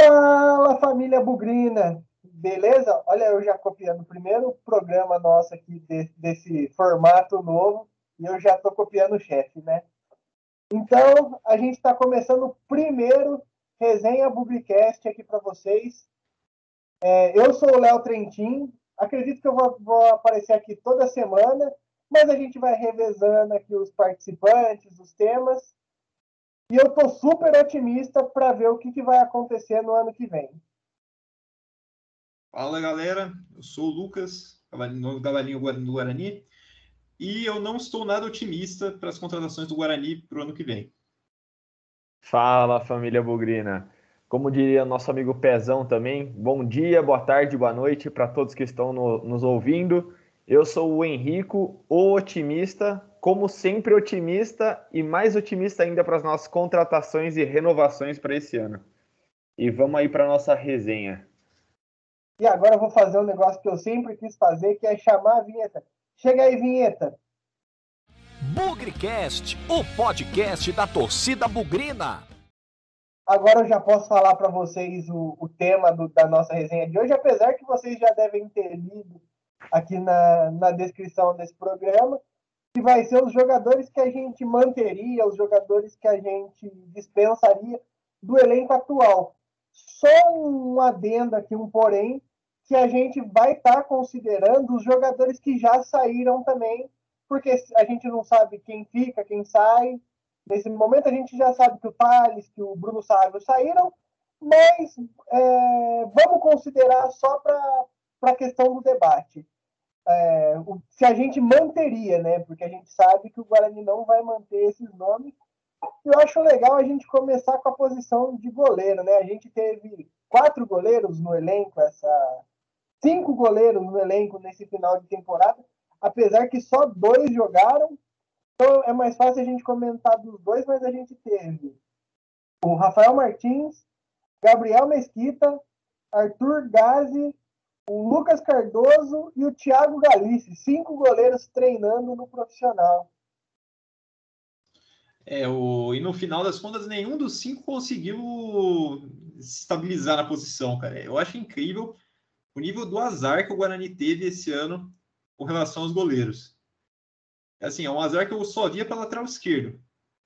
Fala família Bugrina, beleza? Olha, eu já copiando o primeiro programa nosso aqui de, desse formato novo e eu já estou copiando o chefe, né? Então, a gente está começando o primeiro resenha Bublicast aqui para vocês. É, eu sou o Léo Trentin, acredito que eu vou, vou, aparecer aqui toda semana, mas a gente vai revezando aqui os participantes, os temas. E eu tô super otimista para ver o que, que vai acontecer no ano que vem. Fala galera, eu sou o Lucas, novo Cavalinho do Guarani, e eu não estou nada otimista para as contratações do Guarani para o ano que vem. Fala família Bugrina, como diria nosso amigo Pezão também, bom dia, boa tarde, boa noite para todos que estão no, nos ouvindo. Eu sou o Henrico, o otimista, como sempre otimista e mais otimista ainda para as nossas contratações e renovações para esse ano. E vamos aí para nossa resenha. E agora eu vou fazer um negócio que eu sempre quis fazer, que é chamar a vinheta. Chega aí, vinheta. Bugrecast, o podcast da torcida bugrina. Agora eu já posso falar para vocês o, o tema do, da nossa resenha de hoje, apesar que vocês já devem ter lido aqui na, na descrição desse programa que vai ser os jogadores que a gente manteria, os jogadores que a gente dispensaria do elenco atual. Só um adendo aqui, um porém, que a gente vai estar tá considerando os jogadores que já saíram também, porque a gente não sabe quem fica, quem sai. Nesse momento a gente já sabe que o Thales, que o Bruno Sávio saíram, mas é, vamos considerar só para a questão do debate é, se a gente manteria, né? Porque a gente sabe que o Guarani não vai manter esses nomes. Eu acho legal a gente começar com a posição de goleiro, né? A gente teve quatro goleiros no elenco, essa cinco goleiros no elenco nesse final de temporada, apesar que só dois jogaram. Então é mais fácil a gente comentar dos dois, mas a gente teve o Rafael Martins, Gabriel Mesquita, Arthur Gazi o Lucas Cardoso e o Thiago Galice, cinco goleiros treinando no profissional. É, o... E no final das contas, nenhum dos cinco conseguiu se estabilizar na posição, cara. Eu acho incrível o nível do azar que o Guarani teve esse ano com relação aos goleiros. Assim, é um azar que eu só via para lateral esquerdo,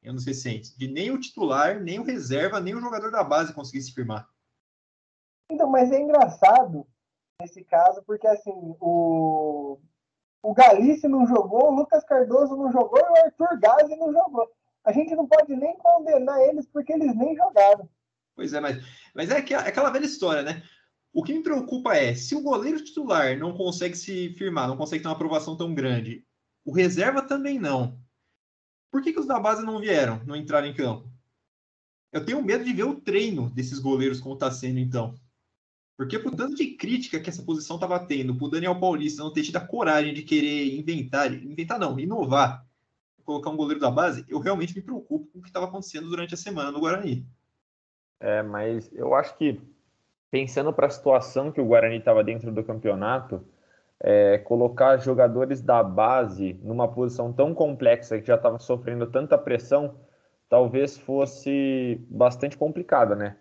anos recentes. De nem o titular, nem o reserva, nem o jogador da base conseguir se firmar. Então, mas é engraçado nesse caso, porque assim, o, o Galice não jogou, o Lucas Cardoso não jogou e o Arthur Gazi não jogou. A gente não pode nem condenar eles porque eles nem jogaram. Pois é, mas, mas é, que, é aquela velha história, né? O que me preocupa é, se o goleiro titular não consegue se firmar, não consegue ter uma aprovação tão grande, o reserva também não. Por que, que os da base não vieram, não entraram em campo? Eu tenho medo de ver o treino desses goleiros como está sendo, então. Porque por tanto de crítica que essa posição estava tendo, por Daniel Paulista não ter tido a coragem de querer inventar, inventar não, inovar, colocar um goleiro da base, eu realmente me preocupo com o que estava acontecendo durante a semana no Guarani. É, mas eu acho que pensando para a situação que o Guarani estava dentro do campeonato, é, colocar jogadores da base numa posição tão complexa que já estava sofrendo tanta pressão, talvez fosse bastante complicada, né?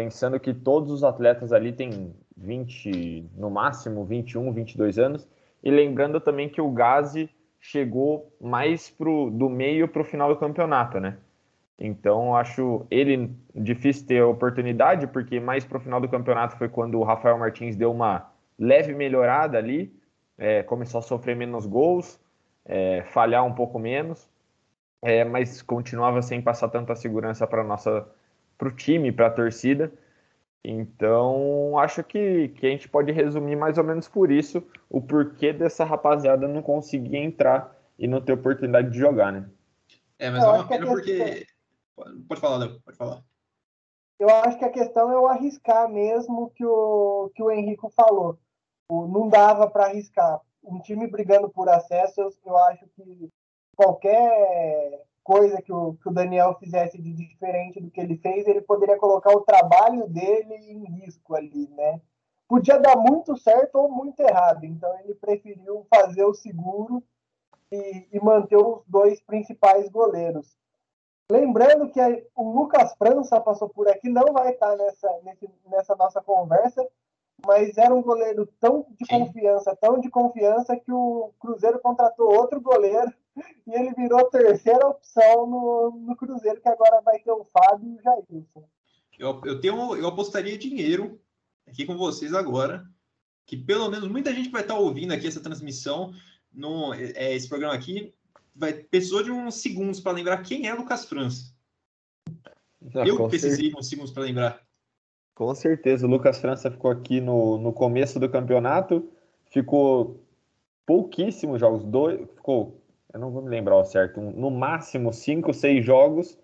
Pensando que todos os atletas ali têm 20, no máximo 21, 22 anos, e lembrando também que o Gazi chegou mais pro, do meio para o final do campeonato, né? Então, acho ele difícil ter a oportunidade, porque mais para o final do campeonato foi quando o Rafael Martins deu uma leve melhorada ali, é, começou a sofrer menos gols, é, falhar um pouco menos, é, mas continuava sem passar tanta segurança para nossa para o time, para a torcida. Então, acho que, que a gente pode resumir mais ou menos por isso o porquê dessa rapaziada não conseguir entrar e não ter oportunidade de jogar, né? É, mas é uma pena porque. Pode falar, Léo, pode falar. Eu acho que a questão é o arriscar mesmo que o, que o Henrico falou. O, não dava para arriscar. Um time brigando por acesso, eu, eu acho que qualquer coisa que o, que o Daniel fizesse de diferente do que ele fez, ele poderia colocar o trabalho dele em risco ali, né? Podia dar muito certo ou muito errado, então ele preferiu fazer o seguro e, e manter os dois principais goleiros. Lembrando que a, o Lucas França passou por aqui, não vai estar nessa, nesse, nessa nossa conversa, mas era um goleiro tão de Sim. confiança, tão de confiança, que o Cruzeiro contratou outro goleiro e ele virou terceira opção no, no Cruzeiro, que agora vai ter o Fábio e o Jailson. Eu, eu, tenho, eu apostaria dinheiro aqui com vocês agora, que pelo menos muita gente vai estar ouvindo aqui essa transmissão, no, é, esse programa aqui, vai precisou de uns segundos para lembrar quem é Lucas França. Ah, eu precisei de uns segundos para lembrar. Com certeza, o Lucas França ficou aqui no, no começo do campeonato, ficou pouquíssimos jogos, dois, ficou, eu não vou me lembrar ao certo, um, no máximo cinco, seis jogos,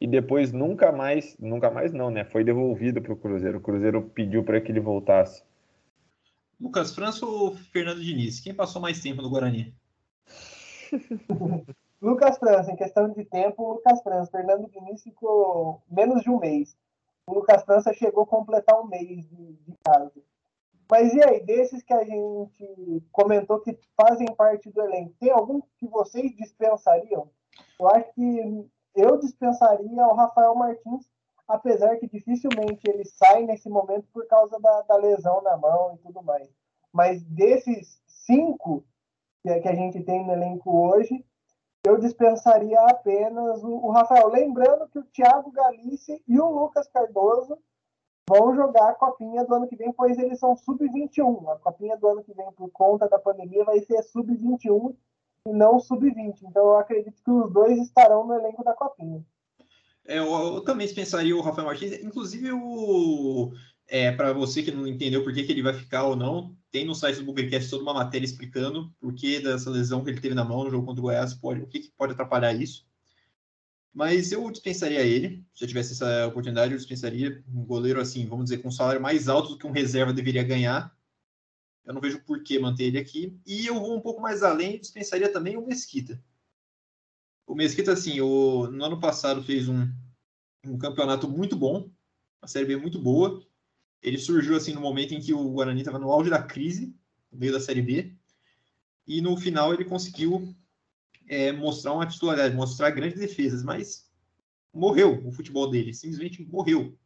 e depois nunca mais, nunca mais não, né? Foi devolvido para o Cruzeiro. O Cruzeiro pediu para que ele voltasse. Lucas França ou Fernando Diniz? Quem passou mais tempo no Guarani? Lucas França, em questão de tempo, Lucas França. Fernando Diniz ficou menos de um mês. O Lucas França chegou a completar um mês de, de casa. Mas e aí, desses que a gente comentou que fazem parte do elenco, tem algum que vocês dispensariam? Eu acho que eu dispensaria o Rafael Martins, apesar que dificilmente ele sai nesse momento por causa da, da lesão na mão e tudo mais. Mas desses cinco que, é, a gente tem no elenco hoje, eu dispensaria apenas o, o, Rafael. Lembrando que o Thiago Galice e o Lucas Cardoso vão jogar a copinha do ano que vem, pois eles são sub-21. A copinha do ano que vem, por conta da pandemia, vai ser sub-21 e não sub-20. Então eu acredito que os dois estarão no elenco da Copinha. É, eu, eu, também dispensaria o Rafael Martins. Inclusive, o, é, para você que não entendeu por que, que ele vai ficar ou não, tem no site do Bugercast toda uma matéria explicando por que dessa lesão que ele teve na mão no jogo contra o Goiás, pode, o que, que pode atrapalhar isso. Mas eu dispensaria ele. Se eu tivesse essa oportunidade, eu dispensaria um goleiro assim, vamos dizer, com um salário mais alto do que um reserva deveria ganhar eu não vejo por que manter ele aqui. E eu vou um pouco mais além e dispensaria também o Mesquita. O Mesquita, assim, o, no ano passado fez um, um campeonato muito bom, uma Série B muito boa. Ele surgiu assim no momento em que o Guarani estava no auge da crise, no meio da Série B. E no final ele conseguiu é, mostrar uma titularidade, mostrar grandes defesas, mas morreu o futebol dele, simplesmente morreu.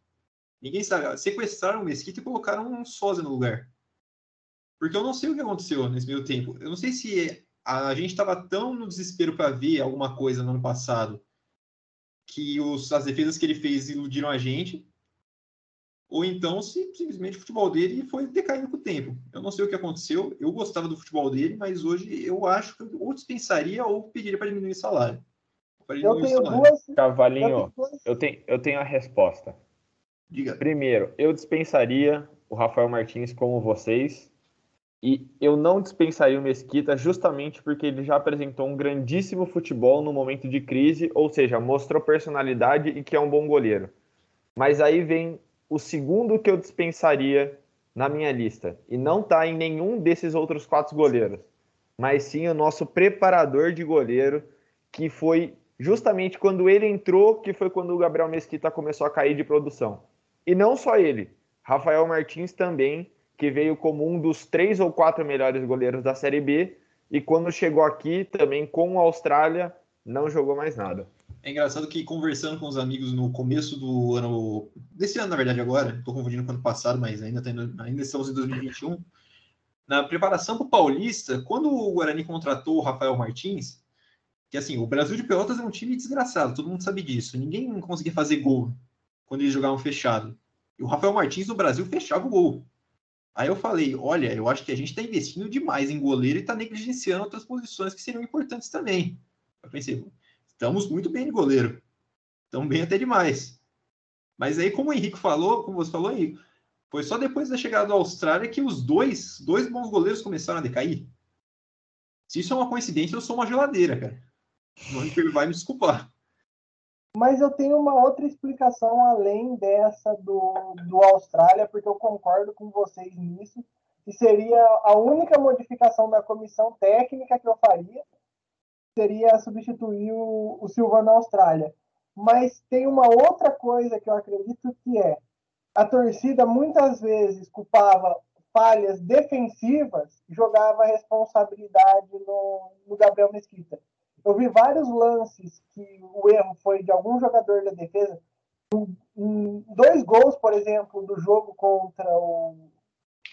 Ninguém sabe. Sequestraram o Mesquita e colocaram um sósia no lugar. Porque eu não sei o que aconteceu nesse meio tempo. Eu não sei se a gente estava tão no desespero para ver alguma coisa no ano passado que os, as defesas que ele fez iludiram a gente, ou então se simplesmente o futebol dele foi decaindo com o tempo. Eu não sei o que aconteceu. Eu gostava do futebol dele, mas hoje eu acho que eu ou dispensaria ou pediria para diminuir o salário. Eu tenho duas. Cavalinho, eu tenho, eu tenho a resposta. Diga. Primeiro, eu dispensaria o Rafael Martins como vocês e eu não dispensaria o Mesquita justamente porque ele já apresentou um grandíssimo futebol no momento de crise, ou seja, mostrou personalidade e que é um bom goleiro. Mas aí vem o segundo que eu dispensaria na minha lista. E não está em nenhum desses outros quatro goleiros, mas sim o nosso preparador de goleiro, que foi justamente quando ele entrou, que foi quando o Gabriel Mesquita começou a cair de produção. E não só ele, Rafael Martins também que veio como um dos três ou quatro melhores goleiros da Série B, e quando chegou aqui, também com a Austrália, não jogou mais nada. É engraçado que conversando com os amigos no começo do ano, desse ano na verdade agora, estou confundindo com o ano passado, mas ainda, tá ainda estamos em 2021, na preparação para o Paulista, quando o Guarani contratou o Rafael Martins, que assim, o Brasil de Pelotas é um time desgraçado, todo mundo sabe disso, ninguém conseguia fazer gol quando eles jogavam fechado. E o Rafael Martins no Brasil fechava o gol. Aí eu falei, olha, eu acho que a gente está investindo demais em goleiro e está negligenciando outras posições que seriam importantes também. Eu pensei, estamos muito bem de goleiro. Estamos bem até demais. Mas aí, como o Henrique falou, como você falou, Henrique, foi só depois da chegada da Austrália que os dois, dois bons goleiros começaram a decair. Se isso é uma coincidência, eu sou uma geladeira, cara. Não vai me desculpar. Mas eu tenho uma outra explicação além dessa do, do Austrália, porque eu concordo com vocês nisso, que seria a única modificação da comissão técnica que eu faria, seria substituir o, o Silva na Austrália. Mas tem uma outra coisa que eu acredito que é a torcida muitas vezes culpava falhas defensivas, jogava a responsabilidade no, no Gabriel Mesquita. eu vi vários lances que o erro foi de algum jogador da defesa. Um, dois gols, por exemplo, do jogo contra o,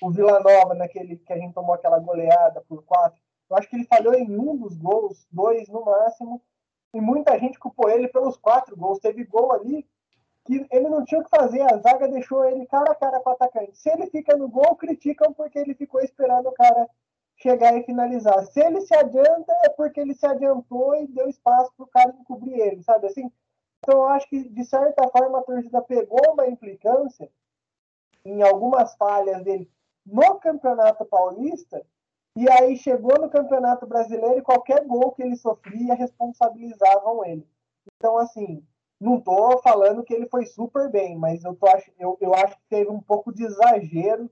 o Vila Nova, naquele que a gente tomou aquela goleada por quatro. Eu acho que ele falhou em um dos gols, dois no máximo, e muita gente culpou ele pelos quatro gols. Teve gol ali que ele não tinha o que fazer, a zaga deixou ele cara a cara com o atacante. Se ele fica no gol, criticam porque ele ficou esperando o cara chegar e finalizar. Se ele se adianta, é porque ele se adiantou e deu espaço para o cara encobrir ele, sabe assim? Então, eu acho que, de certa forma, a torcida pegou uma implicância em algumas falhas dele no Campeonato Paulista, e aí chegou no Campeonato Brasileiro e qualquer gol que ele sofria responsabilizavam ele. Então, assim, não estou falando que ele foi super bem, mas eu, tô, eu, eu acho que teve um pouco de exagero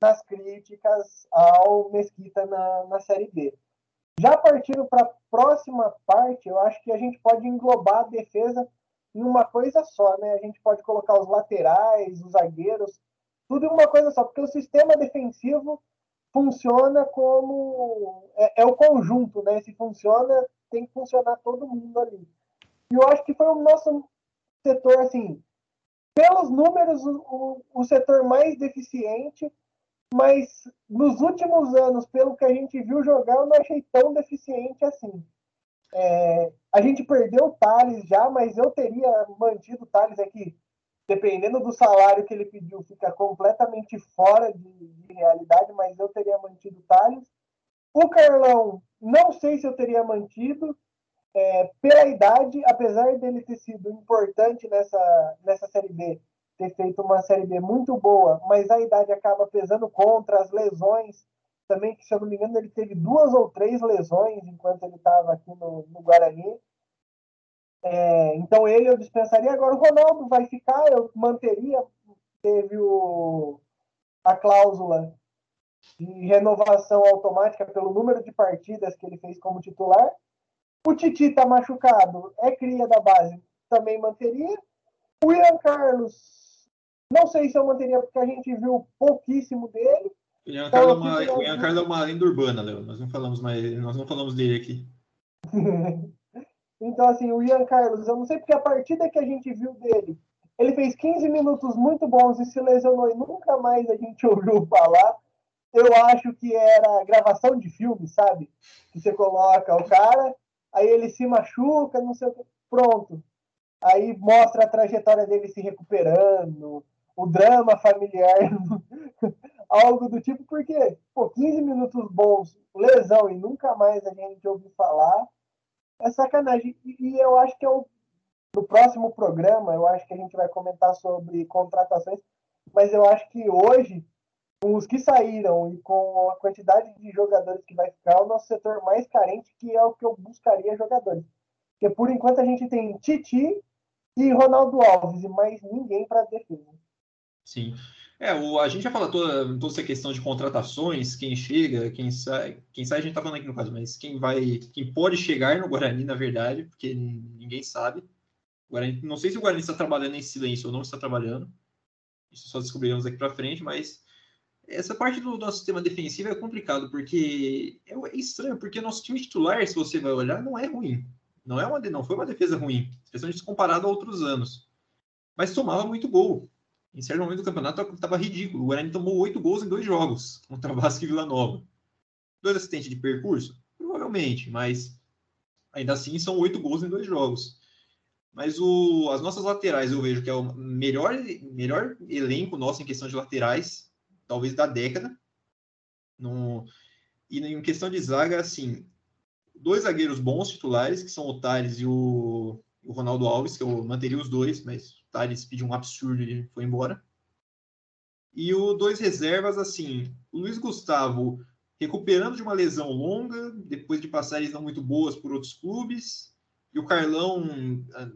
nas críticas ao Mesquita na, na Série B. Já partindo para a próxima parte, eu acho que a gente pode englobar a defesa em uma coisa só, né? A gente pode colocar os laterais, os zagueiros, tudo em uma coisa só, porque o sistema defensivo funciona como é, é o conjunto, né? Se funciona, tem que funcionar todo mundo ali. E eu acho que foi o nosso setor, assim, pelos números, o, o setor mais deficiente, mas nos últimos anos, pelo que a gente viu jogar, eu não achei tão deficiente assim. É, a gente perdeu o Thales já, mas eu teria mantido o Thales aqui, dependendo do salário que ele pediu, fica completamente fora de, de realidade, mas eu teria mantido o Thales. O Carlão, não sei se eu teria mantido, é, pela idade, apesar dele ter sido importante nessa, nessa Série B, ter feito uma Série B muito boa, mas a idade acaba pesando contra as lesões também, que se eu não me engano ele teve duas ou três lesões enquanto ele estava aqui no, no Guarani. É, então ele eu dispensaria. Agora o Ronaldo vai ficar, eu manteria. Teve o, a cláusula de renovação automática pelo número de partidas que ele fez como titular. O Titi está machucado, é cria da base, também manteria. O Ian Carlos não sei se eu manteria, porque a gente viu pouquíssimo dele. O Ian, então, Carlos, é uma, o Ian Carlos é uma lenda urbana, Léo. Nós não falamos mais, nós não falamos dele aqui. então, assim, o Ian Carlos, eu não sei porque a partida que a gente viu dele, ele fez 15 minutos muito bons e se lesionou e nunca mais a gente ouviu falar. Eu acho que era gravação de filme, sabe? Que você coloca o cara, aí ele se machuca, não sei o que. Pronto. Aí mostra a trajetória dele se recuperando, o drama familiar, algo do tipo, porque, pô, 15 minutos bons, lesão e nunca mais a gente ouviu falar, é sacanagem. E, e eu acho que o, no próximo programa, eu acho que a gente vai comentar sobre contratações, mas eu acho que hoje, com os que saíram e com a quantidade de jogadores que vai ficar, é o nosso setor mais carente, que é o que eu buscaria jogadores. Porque por enquanto a gente tem Titi e Ronaldo Alves, e mais ninguém para defesa. Sim. É, o, a gente já falou toda, toda essa questão de contratações, quem chega, quem sai, quem sai a gente tá falando aqui no caso, mas quem vai, quem pode chegar no Guarani, na verdade, porque ninguém sabe. Guarani, não sei se o Guarani está trabalhando em silêncio ou não está trabalhando. Isso só descobriremos aqui para frente, mas essa parte do nosso sistema defensivo é complicado, porque é, é estranho, porque nosso time titular, se você vai olhar, não é ruim. Não, é uma, não foi uma defesa ruim, especialmente comparado a outros anos. Mas tomava muito gol em certo momento do campeonato estava ridículo. O Guarani tomou oito gols em dois jogos contra Vasco e Vila Nova. Dois assistentes de percurso? Provavelmente, mas ainda assim são oito gols em dois jogos. Mas o, as nossas laterais eu vejo que é o melhor, melhor elenco nosso em questão de laterais, talvez da década. No, e em questão de zaga, assim, dois zagueiros bons titulares, que são o Tales e o, o Ronaldo Alves, que eu manteria os dois, mas Thales pediu um absurdo e foi embora. E o dois reservas, assim, Luiz Gustavo recuperando de uma lesão longa, depois de passagens não muito boas por outros clubes, e o Carlão ah,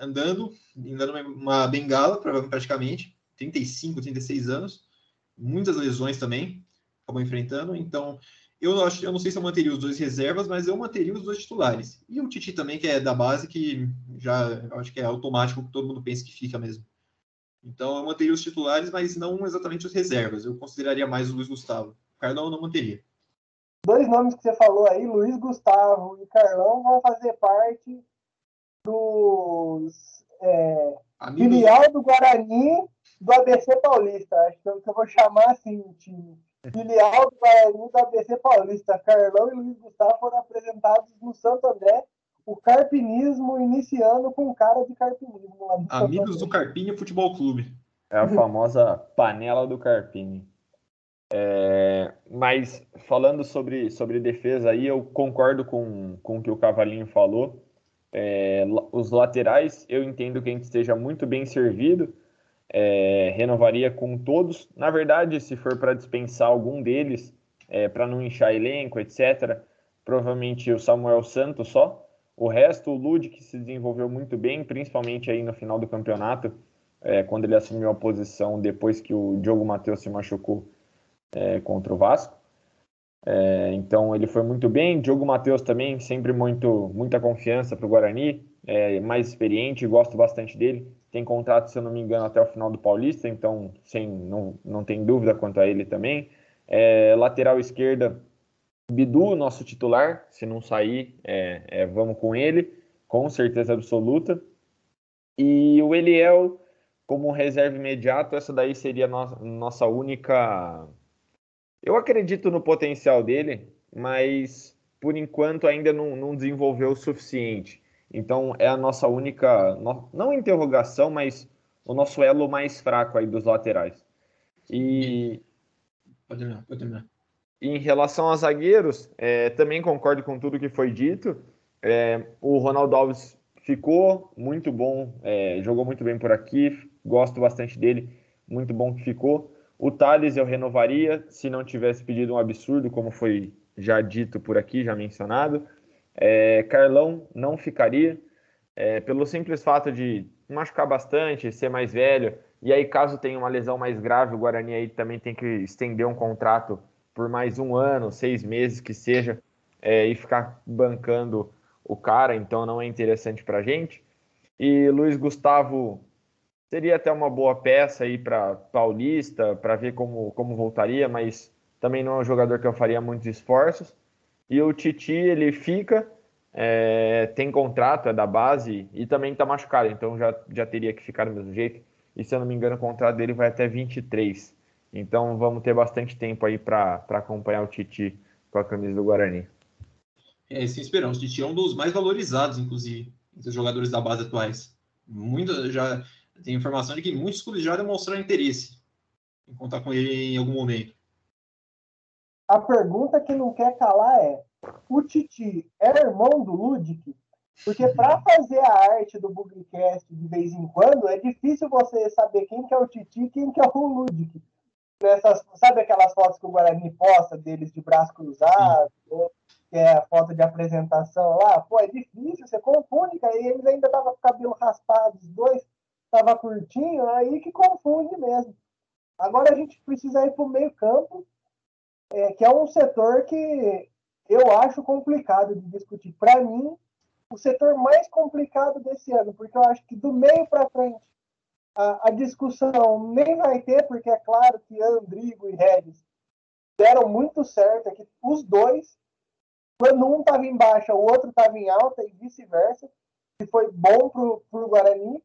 andando, andando uma bengala, praticamente, 35, 36 anos, muitas lesões também, acabou enfrentando, então eu, acho, eu não sei se eu manteria os dois reservas, mas eu manteria os dois titulares. E o Titi também, que é da base, que já acho que é automático, que todo mundo pensa que fica mesmo. Então eu manteria os titulares, mas não exatamente os reservas. Eu consideraria mais o Luiz Gustavo. O Carlão eu não manteria. dois nomes que você falou aí, Luiz Gustavo e Carlão, vão fazer parte dos é, filial do Guarani do ABC Paulista. Acho que eu vou chamar assim o time. Filial do Guarani do ABC Paulista. Carlão e Luiz Gustavo foram apresentados no Santo André. O carpinismo iniciando com cara de carpinismo. Amigos do Carpini Futebol Clube. É a famosa panela do Carpini. É, mas falando sobre, sobre defesa aí, eu concordo com, com o que o Cavalinho falou. É, os laterais, eu entendo que a gente esteja muito bem servido. É, renovaria com todos. Na verdade, se for para dispensar algum deles, é, para não inchar elenco, etc., provavelmente o Samuel Santos só. O resto, o Lud, que se desenvolveu muito bem, principalmente aí no final do campeonato, é, quando ele assumiu a posição depois que o Diogo Matheus se machucou é, contra o Vasco. É, então ele foi muito bem. Diogo Matheus também, sempre muito, muita confiança para o Guarani, é, mais experiente, gosto bastante dele. Tem contrato, se eu não me engano, até o final do Paulista, então sem, não, não tem dúvida quanto a ele também. É, lateral esquerda, Bidu, nosso titular, se não sair, é, é, vamos com ele, com certeza absoluta. E o Eliel, como reserva imediato, essa daí seria no, nossa única eu acredito no potencial dele, mas por enquanto ainda não, não desenvolveu o suficiente. Então é a nossa única, não interrogação, mas o nosso elo mais fraco aí dos laterais. E pode terminar, pode terminar. Em relação a zagueiros, é, também concordo com tudo que foi dito. É, o Ronaldo Alves ficou muito bom, é, jogou muito bem por aqui, gosto bastante dele, muito bom que ficou. O Thales eu renovaria se não tivesse pedido um absurdo, como foi já dito por aqui, já mencionado. É, Carlão não ficaria, é, pelo simples fato de machucar bastante, ser mais velho, e aí caso tenha uma lesão mais grave, o Guarani aí também tem que estender um contrato por mais um ano, seis meses que seja, é, e ficar bancando o cara, então não é interessante para gente. E Luiz Gustavo Seria até uma boa peça aí para Paulista, para ver como, como voltaria, mas também não é um jogador que eu faria muitos esforços. E o Titi, ele fica, é, tem contrato, é da base e também está machucado, então já, já teria que ficar do mesmo jeito. E se eu não me engano, o contrato dele vai até 23. Então vamos ter bastante tempo aí para acompanhar o Titi com a camisa do Guarani. É, sem esperança. O Titi é um dos mais valorizados, inclusive, entre os jogadores da base atuais. Muito, já, tem informação de que muitos clubes já demonstraram interesse em contar com ele em algum momento. A pergunta que não quer calar é: o Titi é irmão do Ludic? Porque para fazer a arte do Bugcast de vez em quando, é difícil você saber quem que é o Titi e quem que é o Ludic. Nessas, sabe aquelas fotos que o Guarani posta deles de braço cruzado, que é a foto de apresentação lá? Pô, é difícil, você confunde, cara, e eles ainda estavam com o cabelo raspado, os dois estava curtinho, aí que confunde mesmo. Agora a gente precisa ir para o meio campo, é, que é um setor que eu acho complicado de discutir. Para mim, o setor mais complicado desse ano, porque eu acho que do meio para frente a, a, discussão nem vai ter, porque é claro que Andrigo e Regis deram muito certo, é que os dois, quando um estava em baixa, o outro estava em alta e vice-versa, que foi bom para o Guarani.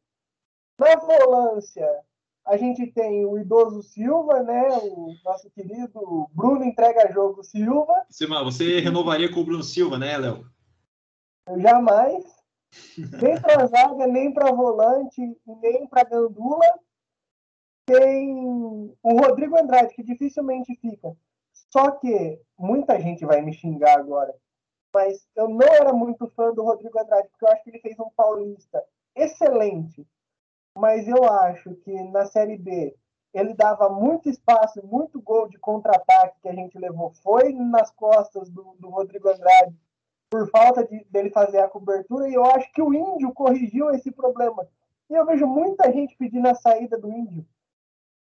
Na volância, a gente tem o idoso Silva, né? O nosso querido Bruno entrega jogo Silva. Você renovaria com o Bruno Silva, né, Léo? Jamais. Nem para zaga, nem para volante, nem para gandula. Tem o Rodrigo Andrade, que dificilmente fica. Só que muita gente vai me xingar agora. Mas eu não era muito fã do Rodrigo Andrade, porque eu acho que ele fez um paulista excelente mas eu acho que na Série B ele dava muito espaço, muito gol de contra-ataque que a gente levou. Foi nas costas do, do Rodrigo Andrade por falta de, dele fazer a cobertura, e eu acho que o Índio corrigiu esse problema. E eu vejo muita gente pedindo a saída do Índio,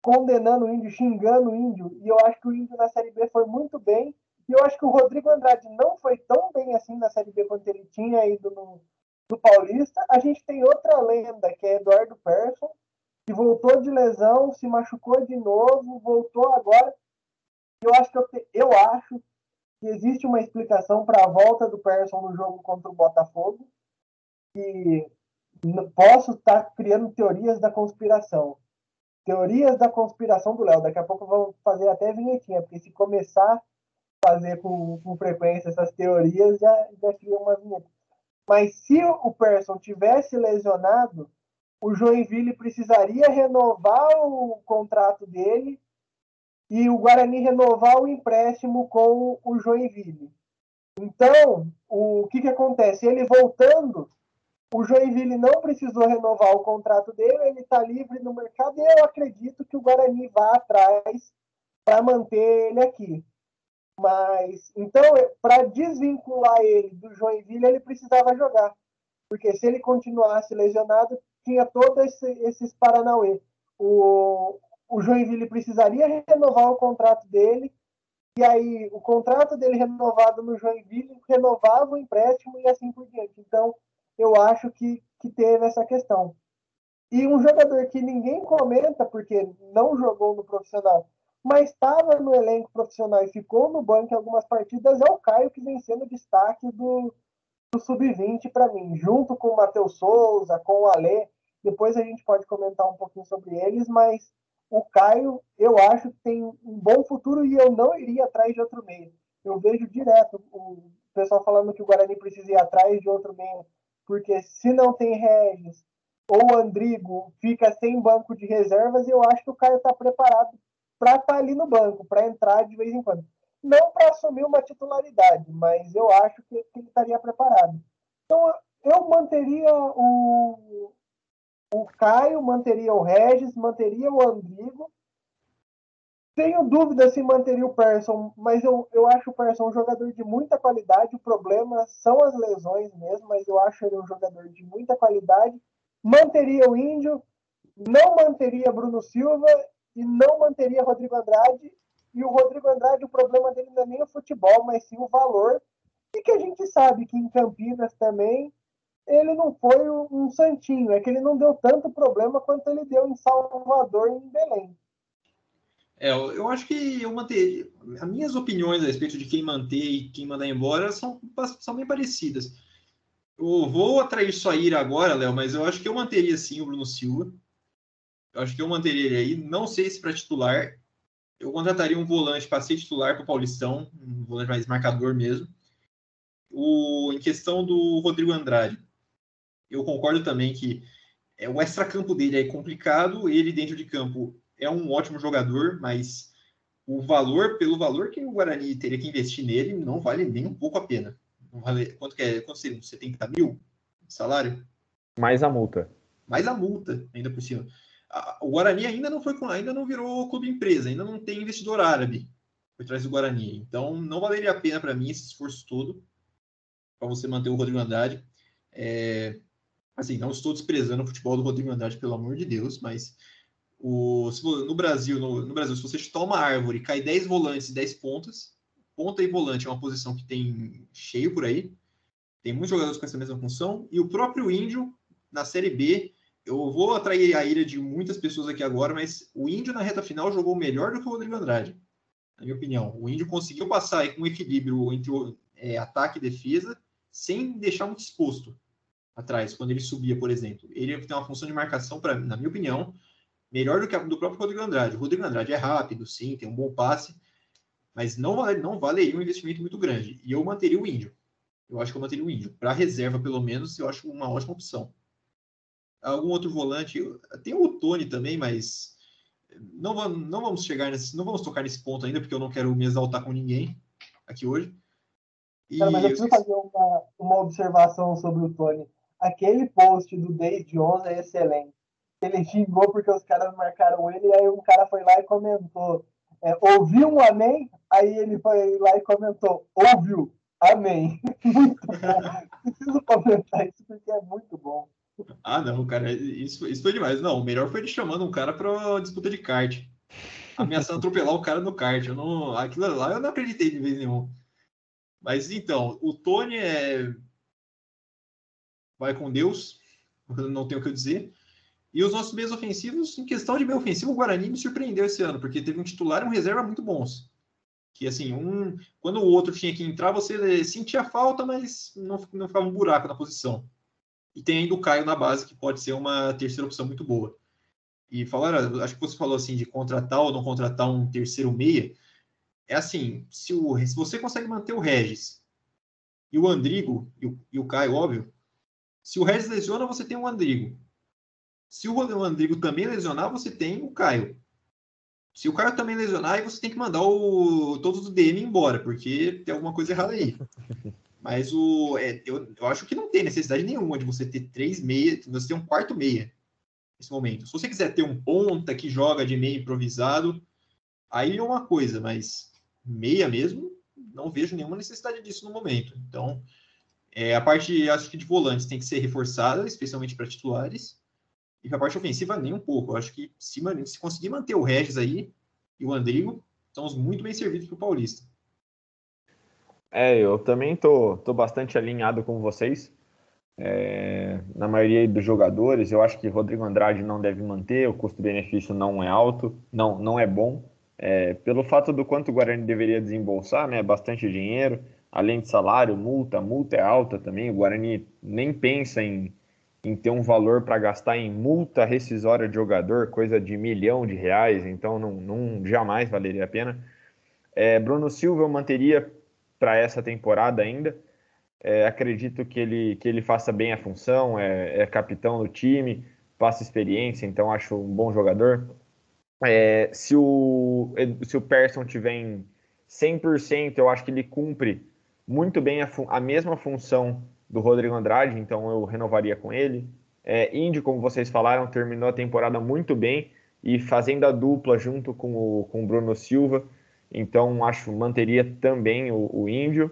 condenando o Índio, xingando o Índio, e eu acho que o Índio na Série B foi muito bem, e eu acho que o Rodrigo Andrade não foi tão bem assim na Série B quanto ele tinha ido no, do Paulista. A gente tem outra lenda, que é Eduardo Persson, que voltou de lesão, se machucou de novo, voltou agora. Eu acho que eu, te, eu acho que existe uma explicação para a volta do Persson no jogo contra o Botafogo. E posso estar tá criando teorias da conspiração. Teorias da conspiração do Léo. Daqui a pouco vamos fazer até vinhetinha, porque se começar a fazer com, com frequência essas teorias, já, já cria uma vinheta. Mas se o Persson tivesse lesionado, o Joinville precisaria renovar o contrato dele e o Guarani renovar o empréstimo com o Joinville. Então, o que, que acontece? Ele voltando, o Joinville não precisou renovar o contrato dele, ele está livre no mercado e eu acredito que o Guarani vá atrás para manter ele aqui. Mas, então, para desvincular ele do Joinville, ele precisava jogar. Porque se ele continuasse lesionado, tinha todos esse, esses Paranauê. O, o Joinville precisaria renovar o contrato dele, e aí o contrato dele renovado no Joinville renovava o empréstimo e assim por diante. Então, eu acho que, que teve essa questão. E um jogador que ninguém comenta, porque não jogou no profissional, mas estava no elenco profissional e ficou no banco em algumas partidas, é o Caio que vem sendo destaque do, do Sub-20 para mim, junto com o Matheus Souza, com o Alê. Depois a gente pode comentar um pouquinho sobre eles, mas o Caio, eu acho que tem um bom futuro e eu não iria atrás de outro meio. Eu vejo direto o pessoal falando que o Guarani precisa ir atrás de outro meio, porque se não tem Regis ou Andrigo fica sem banco de reservas, eu acho que o Caio está preparado para estar tá ali no banco, para entrar de vez em quando. Não para assumir uma titularidade, mas eu acho que, que ele estaria preparado. Então, eu manteria o, o Caio, manteria o Regis, manteria o Andrigo. Tenho dúvida se manteria o Persson, mas eu, eu acho o Persson um jogador de muita qualidade. O problema são as lesões mesmo, mas eu acho ele um jogador de muita qualidade. Manteria o Índio, não manteria Bruno Silva e não manteria Rodrigo Andrade. E o Rodrigo Andrade, o problema dele não é nem o futebol, mas sim o valor. E que a gente sabe que em Campinas também ele não foi um santinho, é que ele não deu tanto problema quanto ele deu em Salvador e em Belém. É, eu acho que eu manter. As minhas opiniões a respeito de quem manter e quem mandar embora são, são bem parecidas. Eu vou atrair sua ira agora, Léo, mas eu acho que eu manteria sim o Bruno Silva. Eu acho que eu manteria ele aí. Não sei se para titular. Eu contrataria um volante para ser titular para o Paulistão, um volante mais marcador mesmo. O, em questão do Rodrigo Andrade, eu concordo também que é, o extracampo dele é complicado, ele dentro de campo é um ótimo jogador, mas o valor, pelo valor que o Guarani teria que investir nele, não vale nem um pouco a pena. Vale, quanto que é? Quanto seria? 70 mil de salário? Mais a multa. Mais a multa, ainda por cima. O Guarani ainda não foi ainda não virou clube empresa, ainda não tem investidor árabe por trás do Guarani. Então não valeria a pena para mim esse esforço todo para você manter o Rodrigo Andrade. É, Assim, não estou desprezando o futebol do Rodrigo Andrade, pelo amor de Deus, mas o, no Brasil, no, no, Brasil, se você chutar uma árvore cai 10 volantes e 10 pontas, ponta e volante é uma posição que tem cheio por aí. Tem muitos jogadores com essa mesma função. E o próprio Índio, na Série B, eu vou atrair a ira de muitas pessoas aqui agora, mas o Índio na reta final jogou melhor do que o Rodrigo Andrade, na minha opinião. O Índio conseguiu passar com um equilíbrio entre é, ataque e defesa, sem deixar muito exposto atrás, quando ele subia, por exemplo. Ele tem uma função de marcação, pra, na minha opinião, melhor do que a do próprio Rodrigo Andrade. O Rodrigo Andrade é rápido, sim, tem um bom passe, mas não, vale, não valeria um investimento muito grande. E eu manteria o Índio. Eu acho que eu manteria o Índio. Para reserva, pelo menos, eu acho uma ótima opção. Algum outro volante, tem o Tony também, mas não, vamos, não vamos chegar nesse, não vamos tocar nesse ponto ainda, porque eu não quero me exaltar com ninguém aqui hoje. E... Cara, mas eu preciso fazer uma, uma observação sobre o Tony aquele post do de 11 é excelente. Ele xingou porque os caras marcaram ele, e aí um cara foi lá e comentou. É, ouviu um amém? Aí ele foi lá e comentou, ouviu, amém. muito bom. Preciso comentar isso porque é muito bom. Ah, não, cara, isso, isso foi demais. Não, o melhor foi ele chamando um cara para disputa de kart. Ameaçando atropelar o cara no kart. Eu não, aquilo lá eu não acreditei de vez nenhum. Mas então, o Tony é vai com Deus, não tenho o que dizer. E os nossos meios ofensivos, em questão de meio ofensivo, o Guarani me surpreendeu esse ano, porque teve um titular e um reserva muito bons. Que assim, um, quando o outro tinha que entrar, você sentia falta, mas não, não ficava um buraco na posição. E tem ainda o Caio na base, que pode ser uma terceira opção muito boa. E falaram, acho que você falou assim de contratar ou não contratar um terceiro meia. É assim, se, o, se você consegue manter o Regis e o Andrigo e o, e o Caio, óbvio, se o Regis lesiona, você tem o Andrigo. Se o Andrigo também lesionar, você tem o Caio. Se o Caio também lesionar, aí você tem que mandar o, todos os DM embora, porque tem alguma coisa errada aí. Mas o, é, eu, eu acho que não tem necessidade nenhuma de você ter três meias, você ter um quarto meia nesse momento. Se você quiser ter um ponta que joga de meia improvisado, aí é uma coisa, mas meia mesmo, não vejo nenhuma necessidade disso no momento. Então, é, a parte, acho que de volantes tem que ser reforçada, especialmente para titulares. E a parte ofensiva nem um pouco. Eu acho que se, se conseguir manter o Regis aí e o Andrigo, estamos muito bem servidos para o Paulista. É, eu também tô, tô bastante alinhado com vocês. É, na maioria dos jogadores, eu acho que Rodrigo Andrade não deve manter, o custo-benefício não é alto, não, não é bom. É, pelo fato do quanto o Guarani deveria desembolsar, né, bastante dinheiro, além de salário, multa, multa é alta também. O Guarani nem pensa em, em ter um valor para gastar em multa rescisória de jogador, coisa de milhão de reais, então não, não jamais valeria a pena. É, Bruno Silva eu manteria para essa temporada ainda. É, acredito que ele, que ele faça bem a função, é, é, capitão do time, passa experiência, então acho um bom jogador. É, se, o, se o Persson tiver em 100%, eu acho que ele cumpre muito bem a, a mesma função do Rodrigo Andrade, então eu renovaria com ele. É, Indy, como vocês falaram, terminou a temporada muito bem e fazendo a dupla junto com o, com o Bruno Silva. Então, acho manteria também o, o Índio.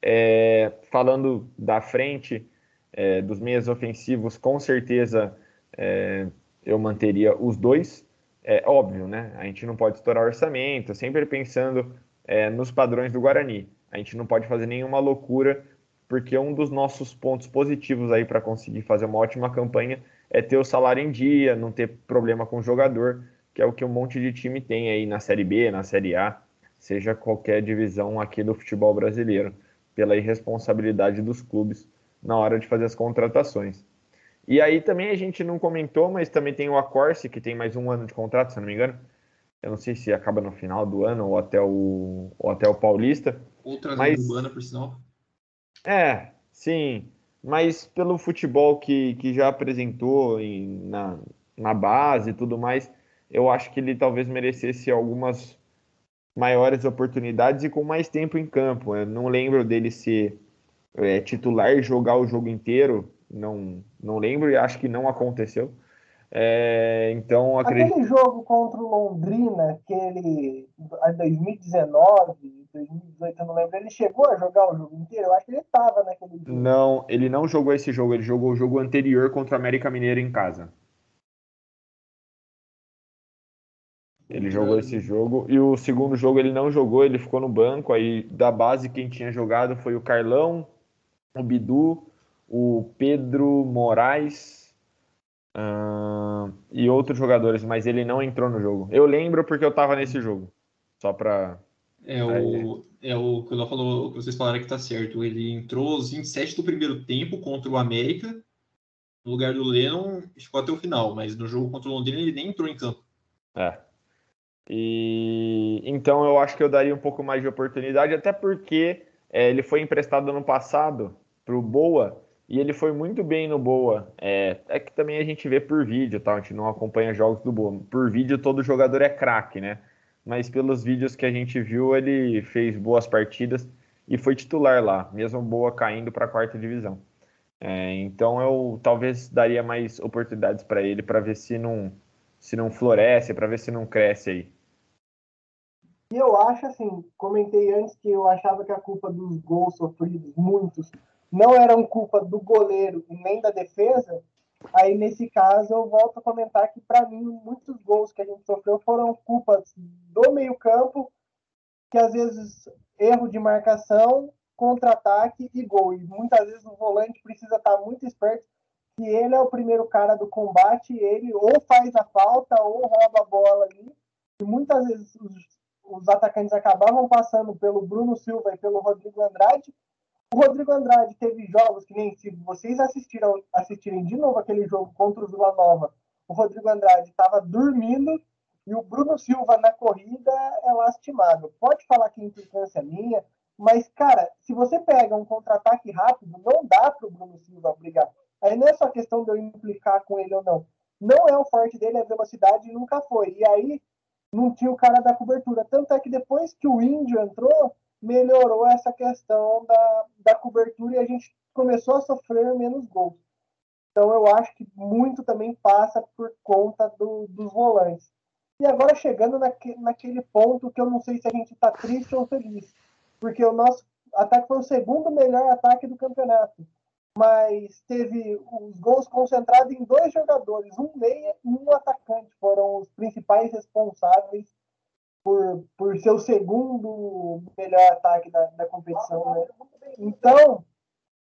É, falando da frente, é, dos meias ofensivos, com certeza é, eu manteria os dois. É óbvio, né? A gente não pode estourar orçamento, sempre pensando é, nos padrões do Guarani. A gente não pode fazer nenhuma loucura, porque um dos nossos pontos positivos aí para conseguir fazer uma ótima campanha é ter o salário em dia, não ter problema com o jogador, que é o que um monte de time tem aí na Série B, na Série A seja qualquer divisão aqui do futebol brasileiro, pela irresponsabilidade dos clubes na hora de fazer as contratações. E aí também a gente não comentou, mas também tem o Acorce, que tem mais um ano de contrato, se não me engano. Eu não sei se acaba no final do ano ou até o, ou até o Paulista. Outra mas... urbana, por sinal. É, sim. Mas pelo futebol que, que já apresentou em, na, na base e tudo mais, eu acho que ele talvez merecesse algumas maiores oportunidades e com mais tempo em campo. Eu não lembro dele ser é, titular e jogar o jogo inteiro, não, não lembro e acho que não aconteceu. É, então acredito... Aquele jogo contra o Londrina, aquele 2019, 2018, eu não lembro, ele chegou a jogar o jogo inteiro? Eu acho que ele estava naquele jogo. Não, ele não jogou esse jogo, ele jogou o jogo anterior contra o América Mineiro em casa. Ele jogou esse jogo. E o segundo jogo ele não jogou, ele ficou no banco. Aí da base quem tinha jogado foi o Carlão, o Bidu, o Pedro Moraes uh, e outros jogadores, mas ele não entrou no jogo. Eu lembro porque eu tava nesse jogo. Só pra. É o, é o que falou, que vocês falaram que tá certo. Ele entrou aos 27 do primeiro tempo contra o América, no lugar do Lennon, ficou até o final, mas no jogo contra o Londrina ele nem entrou em campo. É. E então eu acho que eu daria um pouco mais de oportunidade, até porque é, ele foi emprestado ano passado para o Boa e ele foi muito bem no Boa. É, é, que também a gente vê por vídeo, tá? A gente não acompanha jogos do Boa. Por vídeo todo jogador é craque, né? Mas pelos vídeos que a gente viu, ele fez boas partidas e foi titular lá, mesmo Boa caindo para a quarta divisão. É, então eu talvez daria mais oportunidades para ele para ver se não se não floresce, para ver se não cresce aí. E eu acho assim, comentei antes que eu achava que a culpa dos gols sofridos, muitos, não eram culpa do goleiro e nem da defesa. Aí nesse caso eu volto a comentar que para mim muitos gols que a gente sofreu foram culpas do meio-campo, que às vezes erro de marcação, contra-ataque e gol. E muitas vezes o volante precisa estar muito esperto que ele é o primeiro cara do combate, ele ou faz a falta ou rouba a bola ali. E muitas vezes os, os atacantes acabavam passando pelo Bruno Silva e pelo Rodrigo Andrade. O Rodrigo Andrade teve jogos que nem se vocês assistiram, assistirem de novo aquele jogo contra o Vila Nova, o Rodrigo Andrade estava dormindo e o Bruno Silva na corrida é lastimado. Pode falar que a implicância é minha, mas, cara, se você pega um contra-ataque rápido, não dá para o Bruno Silva brigar. Aí não é só questão de eu implicar com ele ou não. Não é o forte dele, a velocidade nunca foi. E aí não tinha o cara da cobertura. Tanto é que depois que o Índio entrou, melhorou essa questão da, da cobertura e a gente começou a sofrer menos gols. Então eu acho que muito também passa por conta do, dos volantes. E agora chegando naque, naquele ponto que eu não sei se a gente está triste ou feliz, porque o nosso ataque foi o segundo melhor ataque do campeonato, mas teve os gols concentrados em dois jogadores, um meia e um atacante, foram os principais responsáveis por, por ser o segundo melhor ataque da, da competição. Né? Então,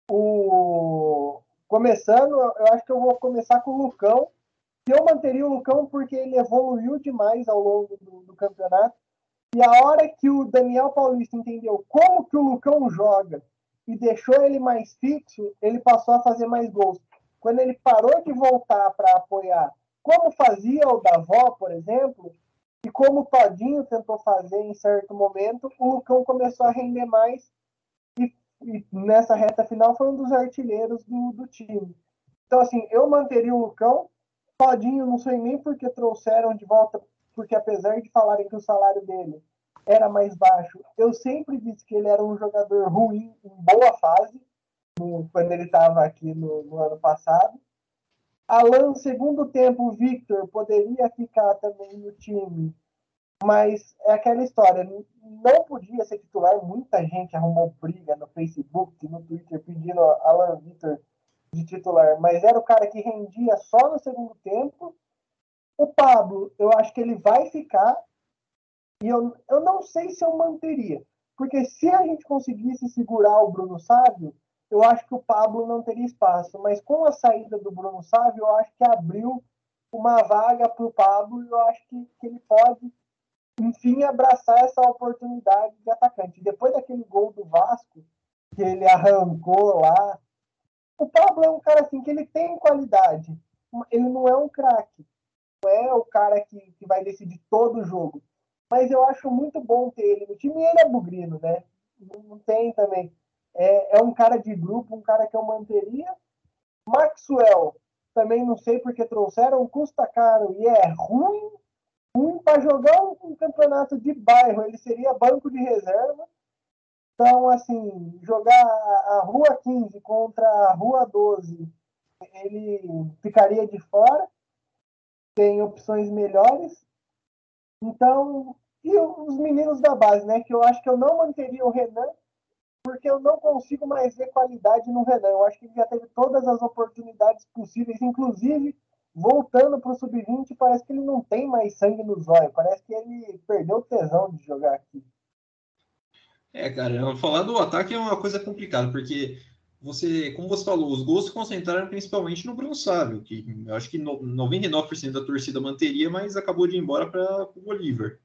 o, começando, eu acho que eu vou começar com o Lucão. E eu manteria o Lucão porque ele evoluiu demais ao longo do, do campeonato. E a hora que o Daniel Paulista entendeu como que o Lucão joga e deixou ele mais fixo, ele passou a fazer mais gols. Quando ele parou de voltar para apoiar, como fazia o Davó, por exemplo, e como o Todinho tentou fazer em certo momento, o Lucão começou a render mais e nessa reta final foi um dos artilheiros do, do time. Então, assim, eu manteria o Lucão. Todinho, não sei nem porque trouxeram de volta, porque apesar de falarem que o salário dele era mais baixo, eu sempre disse que ele era um jogador ruim, em boa fase, no, quando ele estava aqui no, no, ano passado. Alan, segundo tempo, Victor poderia ficar também no time, mas é aquela história, não podia ser titular. Muita gente arrumou briga no Facebook, no Twitter, pedindo Alan Vitor de titular, mas era o cara que rendia só no segundo tempo. O Pablo, eu acho que ele vai ficar, e eu, eu não sei se eu manteria, porque se a gente conseguisse segurar o Bruno Sávio, eu acho que o Pablo não teria espaço, mas com a saída do Bruno Sávio, eu acho que abriu uma vaga para o Pablo, e eu acho que, que ele pode enfim, abraçar essa oportunidade de atacante. Depois daquele gol do Vasco, que ele arrancou lá, o Pablo é um cara assim que ele tem qualidade. Ele não é um craque. Não é o cara que, que vai decidir todo o jogo. Mas eu acho muito bom ter ele no time. E ele é bugrino, né? Não tem também. É, é um cara de grupo, um cara que eu manteria. Maxwell, também não sei porque trouxeram, custa caro e é ruim um para jogar um, um, campeonato de bairro, ele seria banco de reserva. Então, assim, jogar a, a Rua 15 contra a Rua 12, ele ficaria de fora. Tem opções melhores. Então, e os meninos da base, né? Que eu acho que eu não manteria o Renan, porque eu não consigo mais ver qualidade no Renan. Eu acho que ele já teve todas as oportunidades possíveis, inclusive voltando para o sub-20, parece que ele não tem mais sangue nos olhos. Parece que ele perdeu o tesão de jogar aqui. É, cara, falar do ataque é uma coisa complicada, porque você, como você falou, os gols se concentraram principalmente no Bruno Sávio, que eu acho que 99% da torcida manteria, mas acabou de ir embora para o Bolívar,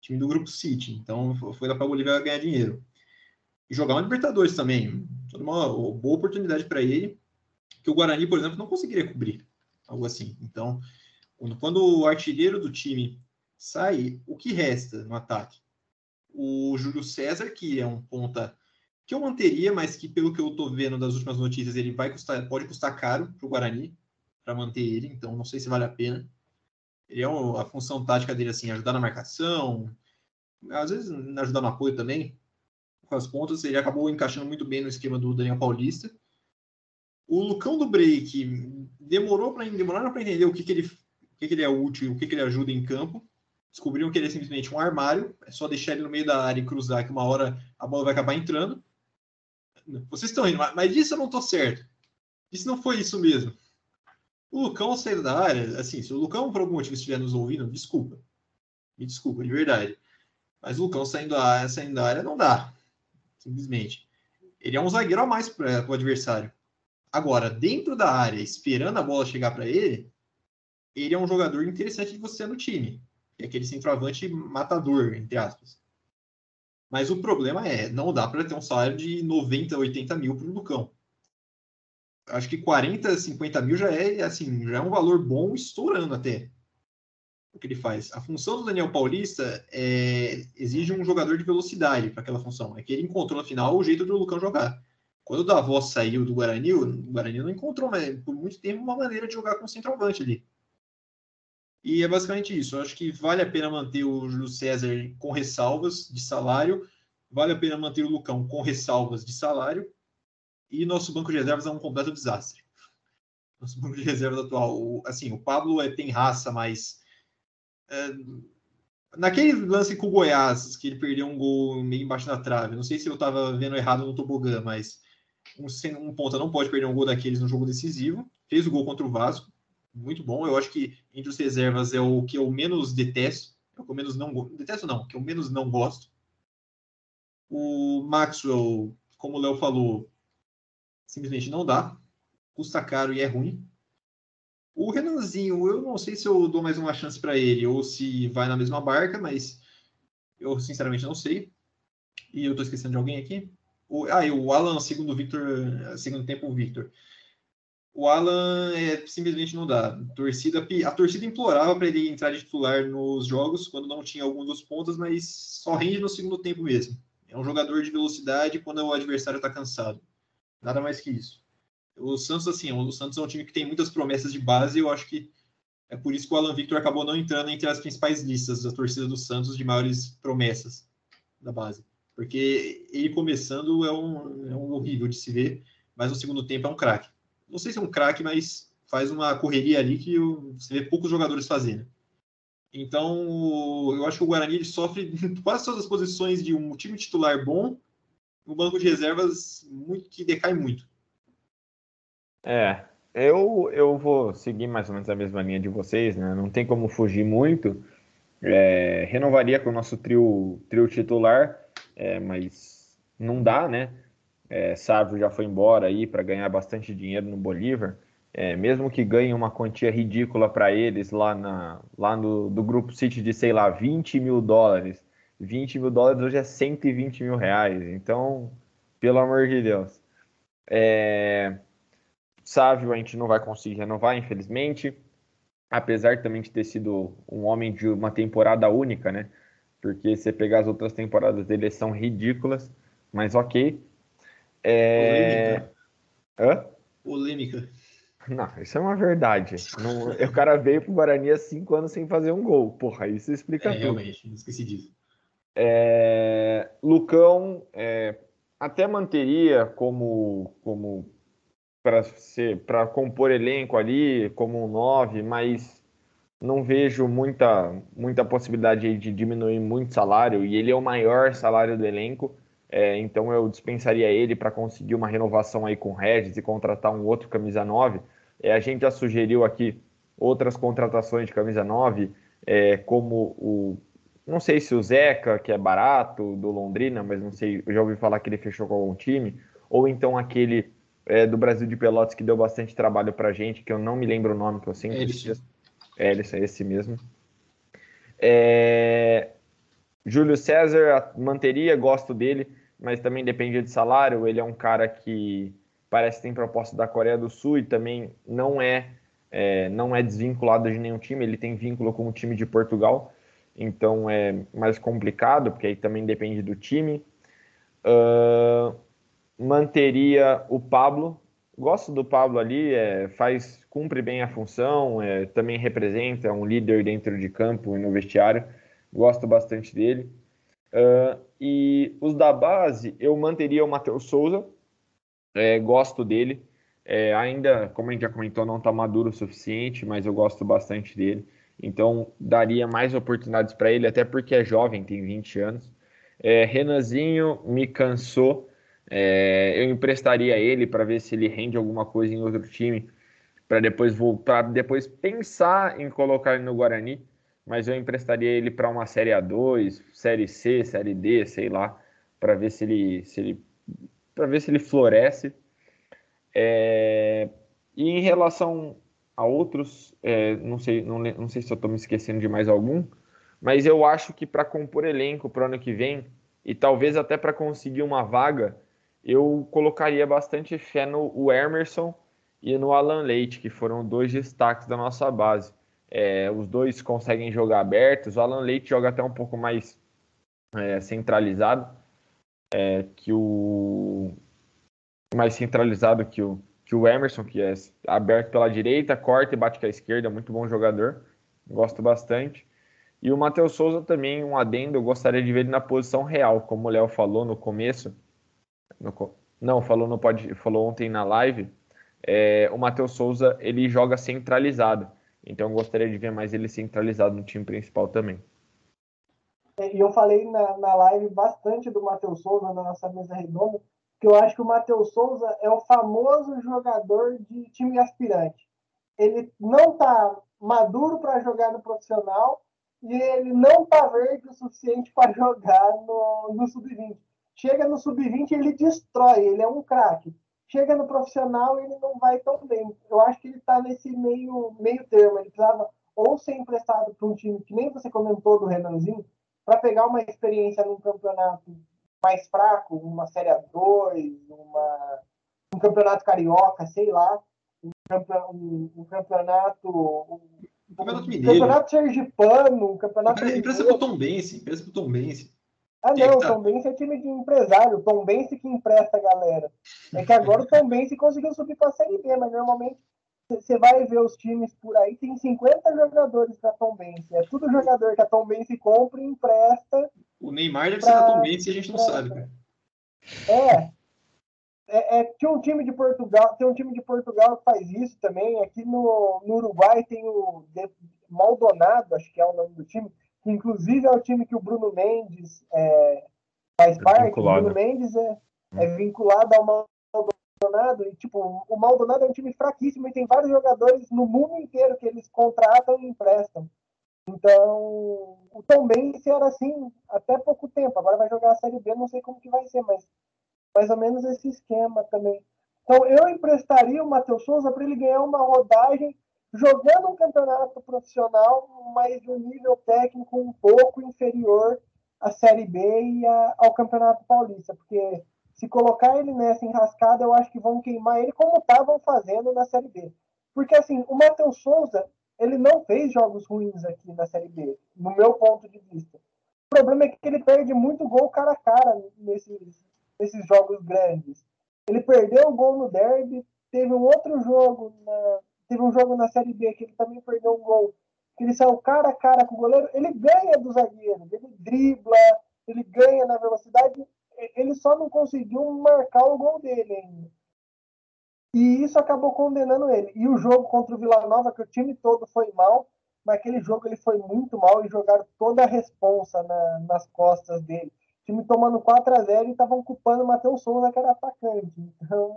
time do Grupo City. Então foi lá para o Bolívar ganhar dinheiro. E jogar uma Libertadores também. Uma boa oportunidade para ele, que o Guarani, por exemplo, não conseguiria cobrir algo assim. Então, quando o artilheiro do time sai, o que resta no ataque? O Júlio César, que é um ponta que eu manteria, mas que pelo que eu estou vendo das últimas notícias, ele vai custar, pode custar caro para o Guarani para manter ele, então não sei se vale a pena. Ele é a função tática dele assim, ajudar na marcação, às vezes ajudar no apoio também, com as pontas, ele acabou encaixando muito bem no esquema do Daniel Paulista. O Lucão do Break demorou para demoraram para entender o que, que ele o que, que ele é útil, o que, que ele ajuda em campo. Descobriram que ele é simplesmente um armário, é só deixar ele no meio da área e cruzar, que uma hora a bola vai acabar entrando. Vocês estão rindo, mas disso eu não estou certo. Isso não foi isso mesmo. O Lucão saindo da área, assim, se o Lucão por algum motivo estiver nos ouvindo, desculpa. Me desculpa, de verdade. Mas o Lucão saindo da área, saindo da área não dá. Simplesmente. Ele é um zagueiro a mais para o adversário. Agora, dentro da área, esperando a bola chegar para ele, ele é um jogador interessante de você no time. é aquele centroavante matador, entre aspas. Mas o problema é, não dá para ter um salário de 90, 80 mil para o Lucão. Acho que 40, 50 mil já é assim, já é um valor bom, estourando até o que ele faz. A função do Daniel Paulista é, exige um jogador de velocidade para aquela função. É que ele encontrou no final o jeito do Lucão jogar. Quando o Davos saiu do Guarani, o Guarani não encontrou mas, por muito tempo uma maneira de jogar com centroavante ali. E é basicamente isso. Eu acho que vale a pena manter o Júlio César com ressalvas de salário, vale a pena manter o Lucão com ressalvas de salário, e nosso banco de reservas é um completo desastre. Nosso banco de reservas atual, o, assim, o Pablo é, tem raça, mas é, naquele lance com o Goiás, que ele perdeu um gol meio embaixo da trave, não sei se eu estava vendo errado no tobogã, mas um, um ponta não pode perder um gol daqueles no jogo decisivo. Fez o gol contra o Vasco, muito bom. Eu acho que entre os reservas é o que eu menos detesto, é o que eu menos não detesto não, que eu menos não gosto. O Maxwell, como o Léo falou, simplesmente não dá, custa caro e é ruim. O Renanzinho, eu não sei se eu dou mais uma chance para ele ou se vai na mesma barca, mas eu sinceramente não sei. E eu estou esquecendo de alguém aqui. O, ah, e o Alan, segundo o Victor, segundo tempo, o Victor. O Alan é, simplesmente não dá. A torcida, a torcida implorava para ele entrar de titular nos jogos quando não tinha algum dos pontos, mas só rende no segundo tempo mesmo. É um jogador de velocidade quando o adversário está cansado. Nada mais que isso. O Santos, assim, o Santos é um time que tem muitas promessas de base e eu acho que é por isso que o Alan Victor acabou não entrando entre as principais listas da torcida do Santos de maiores promessas da base. Porque ele começando é um, é um horrível de se ver, mas no segundo tempo é um craque. Não sei se é um craque, mas faz uma correria ali que você vê poucos jogadores fazendo. Então, eu acho que o Guarani sofre quase todas as posições de um time titular bom, no banco de reservas muito, que decai muito. É, eu, eu vou seguir mais ou menos a mesma linha de vocês, né? Não tem como fugir muito. É, renovaria com o nosso trio, trio titular, é, mas não dá, né? É, Sávio já foi embora aí para ganhar bastante dinheiro no Bolívar. É, mesmo que ganhe uma quantia ridícula para eles lá, na, lá no do Grupo City de, sei lá, 20 mil dólares. 20 mil dólares hoje é 120 mil reais. Então, pelo amor de Deus. É, Sávio a gente não vai conseguir renovar, infelizmente. Apesar também de ter sido um homem de uma temporada única, né? Porque você pegar as outras temporadas dele são ridículas, mas ok. É... Polêmica. Hã? Polêmica. Não, isso é uma verdade. Não, o cara veio pro Guarani há cinco anos sem fazer um gol. Porra, isso explica é, tudo. Realmente, esqueci disso. É, Lucão é, até manteria como, como para ser para compor elenco ali como um 9, mas não vejo muita muita possibilidade de diminuir muito salário e ele é o maior salário do elenco, é, então eu dispensaria ele para conseguir uma renovação aí com o Regis e contratar um outro camisa 9. É, a gente já sugeriu aqui outras contratações de camisa 9, é, como o não sei se o Zeca, que é barato, do Londrina, mas não sei, eu já ouvi falar que ele fechou com algum time, ou então aquele é, do Brasil de Pelotas que deu bastante trabalho pra gente, que eu não me lembro o nome, que eu sempre. É, esse, é esse mesmo. É... Júlio César manteria, gosto dele, mas também depende de salário. Ele é um cara que parece que tem proposta da Coreia do Sul e também não é, é, não é desvinculado de nenhum time. Ele tem vínculo com o time de Portugal, então é mais complicado, porque aí também depende do time. Uh, manteria o Pablo. Gosto do Pablo ali, é, faz cumpre bem a função, é, também representa, é um líder dentro de campo e no vestiário. Gosto bastante dele. Uh, e os da base, eu manteria o Matheus Souza, é, gosto dele. É, ainda, como a gente já comentou, não está maduro o suficiente, mas eu gosto bastante dele. Então, daria mais oportunidades para ele, até porque é jovem, tem 20 anos. É, Renanzinho me cansou é, eu emprestaria ele para ver se ele rende alguma coisa em outro time, para depois voltar, depois pensar em colocar ele no Guarani, mas eu emprestaria ele para uma série A2, série C, série D, sei lá, para ver se ele, se ele, para ver se ele floresce. É, e em relação a outros, é, não sei, não, não sei se eu estou me esquecendo de mais algum, Mas eu acho que para compor elenco para o ano que vem, e talvez até para conseguir uma vaga, eu colocaria bastante fé no Emerson e no Alan Leite, que foram dois destaques da nossa base. É, os dois conseguem jogar abertos, o Alan Leite joga até um pouco mais é, centralizado é, que o mais centralizado que o, que o Emerson, que é aberto pela direita, corta e bate com a esquerda, muito bom jogador, gosto bastante. E o Matheus Souza também, um adendo, eu gostaria de ver ele na posição real, como o Léo falou no começo. No, não, falou, no pode, falou ontem na live. É, o Matheus Souza ele joga centralizado. Então eu gostaria de ver mais ele centralizado no time principal também. É, e eu falei na, na live bastante do Matheus Souza na nossa mesa redonda, que eu acho que o Matheus Souza é o famoso jogador de time aspirante. Ele não está maduro para jogar no profissional, e ele não tá verde o suficiente para jogar no, no sub-20. Chega no sub-20 ele destrói, ele é um craque. Chega no profissional ele não vai tão bem. Eu acho que ele está nesse meio, meio termo. Ele precisava ou ser emprestado para um time que nem você comentou do Renanzinho, para pegar uma experiência num campeonato mais fraco, uma Série A2, uma, um campeonato carioca, sei lá, um, um, um campeonato, um, Campeonato Mineiro. Campeonato Sergipano, Campeonato Empresa pro Tom Bense, empresa pro Tom Bense. Ah, não, o tá... Tom Bense é time de empresário, o Tom Bense que empresta a galera. É que agora o Tom Bense conseguiu subir para a Série B, mas normalmente você vai ver os times por aí, tem 50 jogadores para Tom Bense. É tudo jogador que a Tom Bense compra e empresta. O Neymar deve pra... ser da Tom Bense e a gente não sabe, cara. É, é, é, tinha um time de Portugal, tem um time de Portugal que faz isso também. Aqui no, no Uruguai tem o Maldonado, acho que é o nome do time, que inclusive é o time que o Bruno Mendes é, faz é parte. O Bruno Mendes é, é hum. vinculado ao Maldonado. E, tipo, o Maldonado é um time fraquíssimo e tem vários jogadores no mundo inteiro que eles contratam e emprestam. Então, o Tom Benz era assim até pouco tempo. Agora vai jogar a Série B, não sei como que vai ser, mas mais ou menos esse esquema também. Então, eu emprestaria o Matheus Souza para ele ganhar uma rodagem jogando um campeonato profissional, mas de um nível técnico um pouco inferior à Série B e a, ao Campeonato Paulista, porque se colocar ele nessa enrascada, eu acho que vão queimar ele como estavam fazendo na Série B. Porque, assim, o Matheus Souza, ele não fez jogos ruins aqui na Série B, no meu ponto de vista. O problema é que ele perde muito gol cara a cara nesses, nesses jogos grandes. Ele perdeu o gol no derby, teve um outro jogo, na, teve um jogo na Série B que ele também perdeu um gol, que ele saiu cara a cara com o goleiro, ele ganha do zagueiro, ele dribla, ele ganha na velocidade, ele só não conseguiu marcar o gol dele ainda. E isso acabou condenando ele. E o jogo contra o Vila Nova, que o time todo foi mal, mas aquele jogo ele foi muito mal e jogaram toda a responsa na, nas costas dele time tomando 4 a 0 e estavam culpando o Matheus Souza, que era atacante. Então,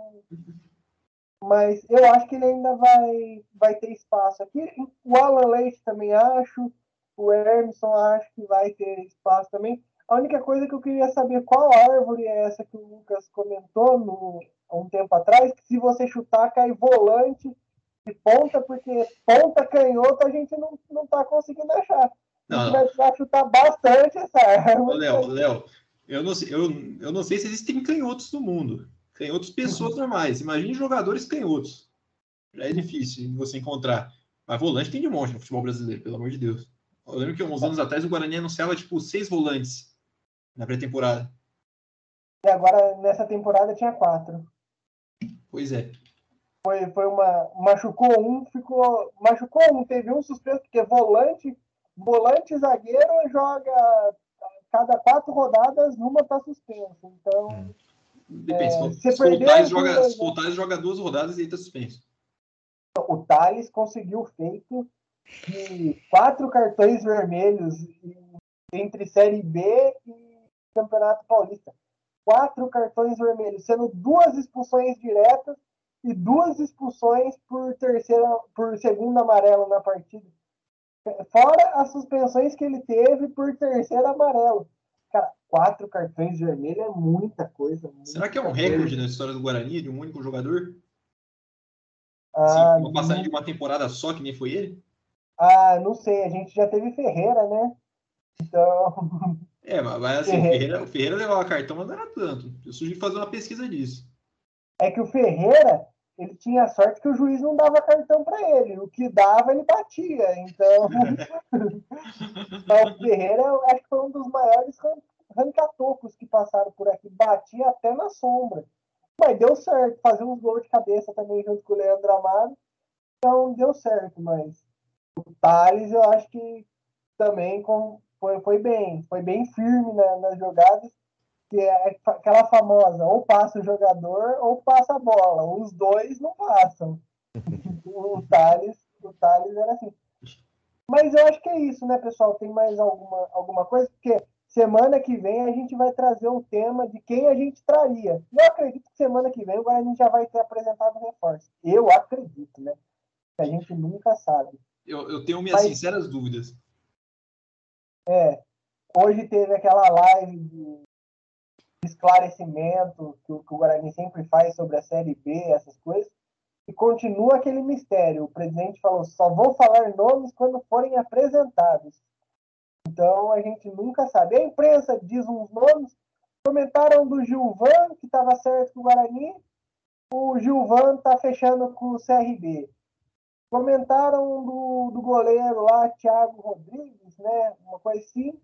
mas eu acho que ele ainda vai, vai ter espaço aqui. O Alan Leite também acho, o Emerson acho que vai ter espaço também. A única coisa que eu queria saber qual árvore é essa que o Lucas comentou no, há um tempo atrás, que se você chutar cai volante de ponta, porque ponta canhota a gente não, não tá conseguindo achar. A gente vai precisar chutar bastante essa árvore. Léo, Léo, eu não, sei, eu, eu não sei se existem canhotos no mundo. Canhotos pessoas normais. Imagine jogadores canhotos. Já é difícil você encontrar. Mas volante tem de monte no futebol brasileiro, pelo amor de Deus. Eu lembro que uns anos atrás o Guarani anunciava tipo seis volantes na pré-temporada. E agora nessa temporada tinha quatro. Pois é. Foi, foi uma. Machucou um, ficou. Machucou um, teve um suspenso, porque volante, volante zagueiro joga cada quatro rodadas, uma está suspensa. Então. Hum. Depende. É, se, se, joga, se o Thales joga duas rodadas e está suspenso. O Thales conseguiu feito de quatro cartões vermelhos entre Série B e Campeonato Paulista. Quatro cartões vermelhos, sendo duas expulsões diretas e duas expulsões por terceira, por segundo amarelo na partida. Fora as suspensões que ele teve por terceiro amarelo. Cara, quatro cartões vermelhos é muita coisa. Muita Será que é um recorde na história do Guarani, de um único jogador? Ah, Sim, uma passagem de uma temporada só, que nem foi ele? Ah, não sei. A gente já teve Ferreira, né? Então. É, mas assim, o Ferreira, o Ferreira levava cartão, mas não era tanto. Eu sugiro fazer uma pesquisa disso. É que o Ferreira, ele tinha sorte que o juiz não dava cartão para ele. O que dava, ele batia. Então. o Ferreira, eu acho que foi um dos maiores rancatocos que passaram por aqui. Batia até na sombra. Mas deu certo. Fazia uns gols de cabeça também junto com o Leandro Amado. Então deu certo, mas o Thales eu acho que também com, foi, foi bem, foi bem firme nas jogadas, que é aquela famosa, ou passa o jogador ou passa a bola. Os dois não passam. o Thales, o Thales era assim. Mas eu acho que é isso, né, pessoal? Tem mais alguma, alguma coisa? Porque semana que vem a gente vai trazer um tema de quem a gente traria. Eu acredito que semana que vem a gente já vai ter apresentado reforço. Eu acredito, né? a gente nunca sabe. Eu, eu tenho minhas Mas, sinceras dúvidas. É. Hoje teve aquela live de esclarecimento que, que o Guarani sempre faz sobre a Série B, essas coisas. E continua aquele mistério. O presidente falou: só vou falar nomes quando forem apresentados. Então a gente nunca sabe. A imprensa diz uns nomes. Comentaram do Gilvan, que estava certo com o Guarani. O Gilvan está fechando com o CRB. Comentaram do, do goleiro lá, Thiago Rodrigues, né? Uma coisa assim,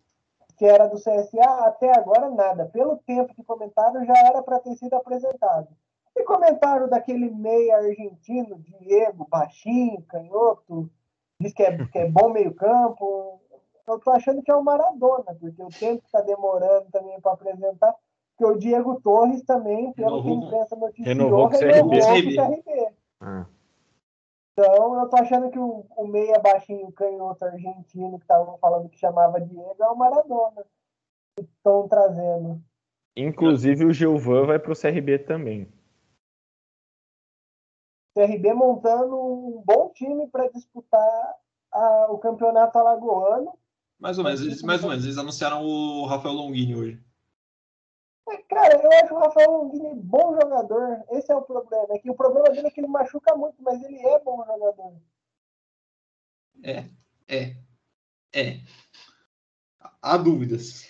que era do CSA, até agora nada. Pelo tempo que comentaram, já era para ter sido apresentado. E comentaram daquele meia argentino, Diego, baixinho, canhoto, diz que é, que é bom meio-campo. Eu tô achando que é o Maradona, porque o tempo está demorando também para apresentar. Porque o Diego Torres também, pelo que a imprensa noticiou, renovou com o CRB. CRB. Ah. Então, eu tô achando que o, o meia baixinho canhoto argentino que estavam falando que chamava Diego é o Maradona. Que estão trazendo. Inclusive o Gilvan vai pro CRB também. CRB montando um bom time para disputar a, o campeonato alagoano. Mais ou menos, mais ou menos. Eles anunciaram o Rafael Longini hoje. Cara, eu acho o Rafael Longini bom jogador. Esse é o problema. É que o problema dele é que ele machuca muito, mas ele é bom jogador. É, é, é. Há dúvidas.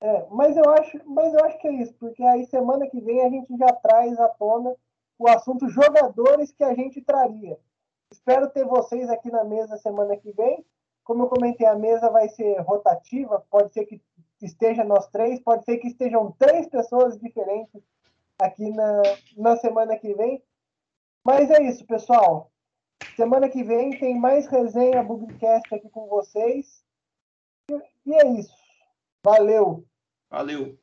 É, mas eu acho, mas eu acho que é isso, porque aí semana que vem a gente já traz à tona o assunto jogadores que a gente traria. Espero ter vocês aqui na mesa semana que vem. Como eu comentei, a mesa vai ser rotativa, pode ser que esteja nós três, pode ser que estejam três pessoas diferentes aqui na, na semana que vem. Mas é isso, pessoal. Semana que vem tem mais resenha Bugcast aqui com vocês. E é isso. Valeu. Valeu.